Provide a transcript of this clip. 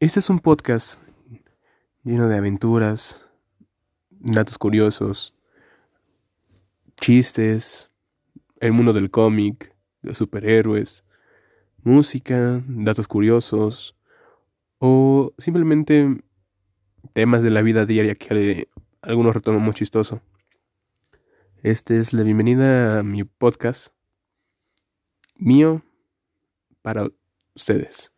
Este es un podcast lleno de aventuras, datos curiosos, chistes, el mundo del cómic, de superhéroes, música, datos curiosos o simplemente temas de la vida diaria que algunos retomamos chistoso. Este es la bienvenida a mi podcast mío para ustedes.